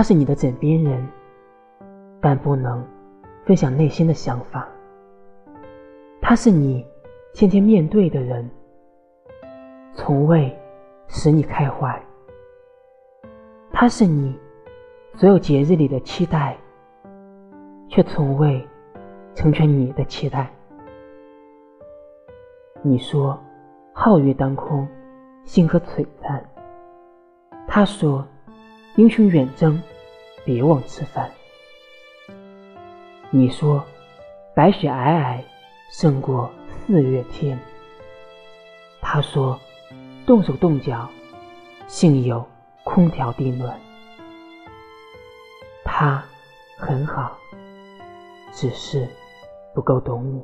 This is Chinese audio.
他是你的枕边人，但不能分享内心的想法。他是你天天面对的人，从未使你开怀。他是你所有节日里的期待，却从未成全你的期待。你说皓月当空，星河璀璨。他说英雄远征，别忘吃饭。你说白雪皑皑，胜过四月天。他说动手动脚，幸有空调地暖。他很好，只是不够懂你。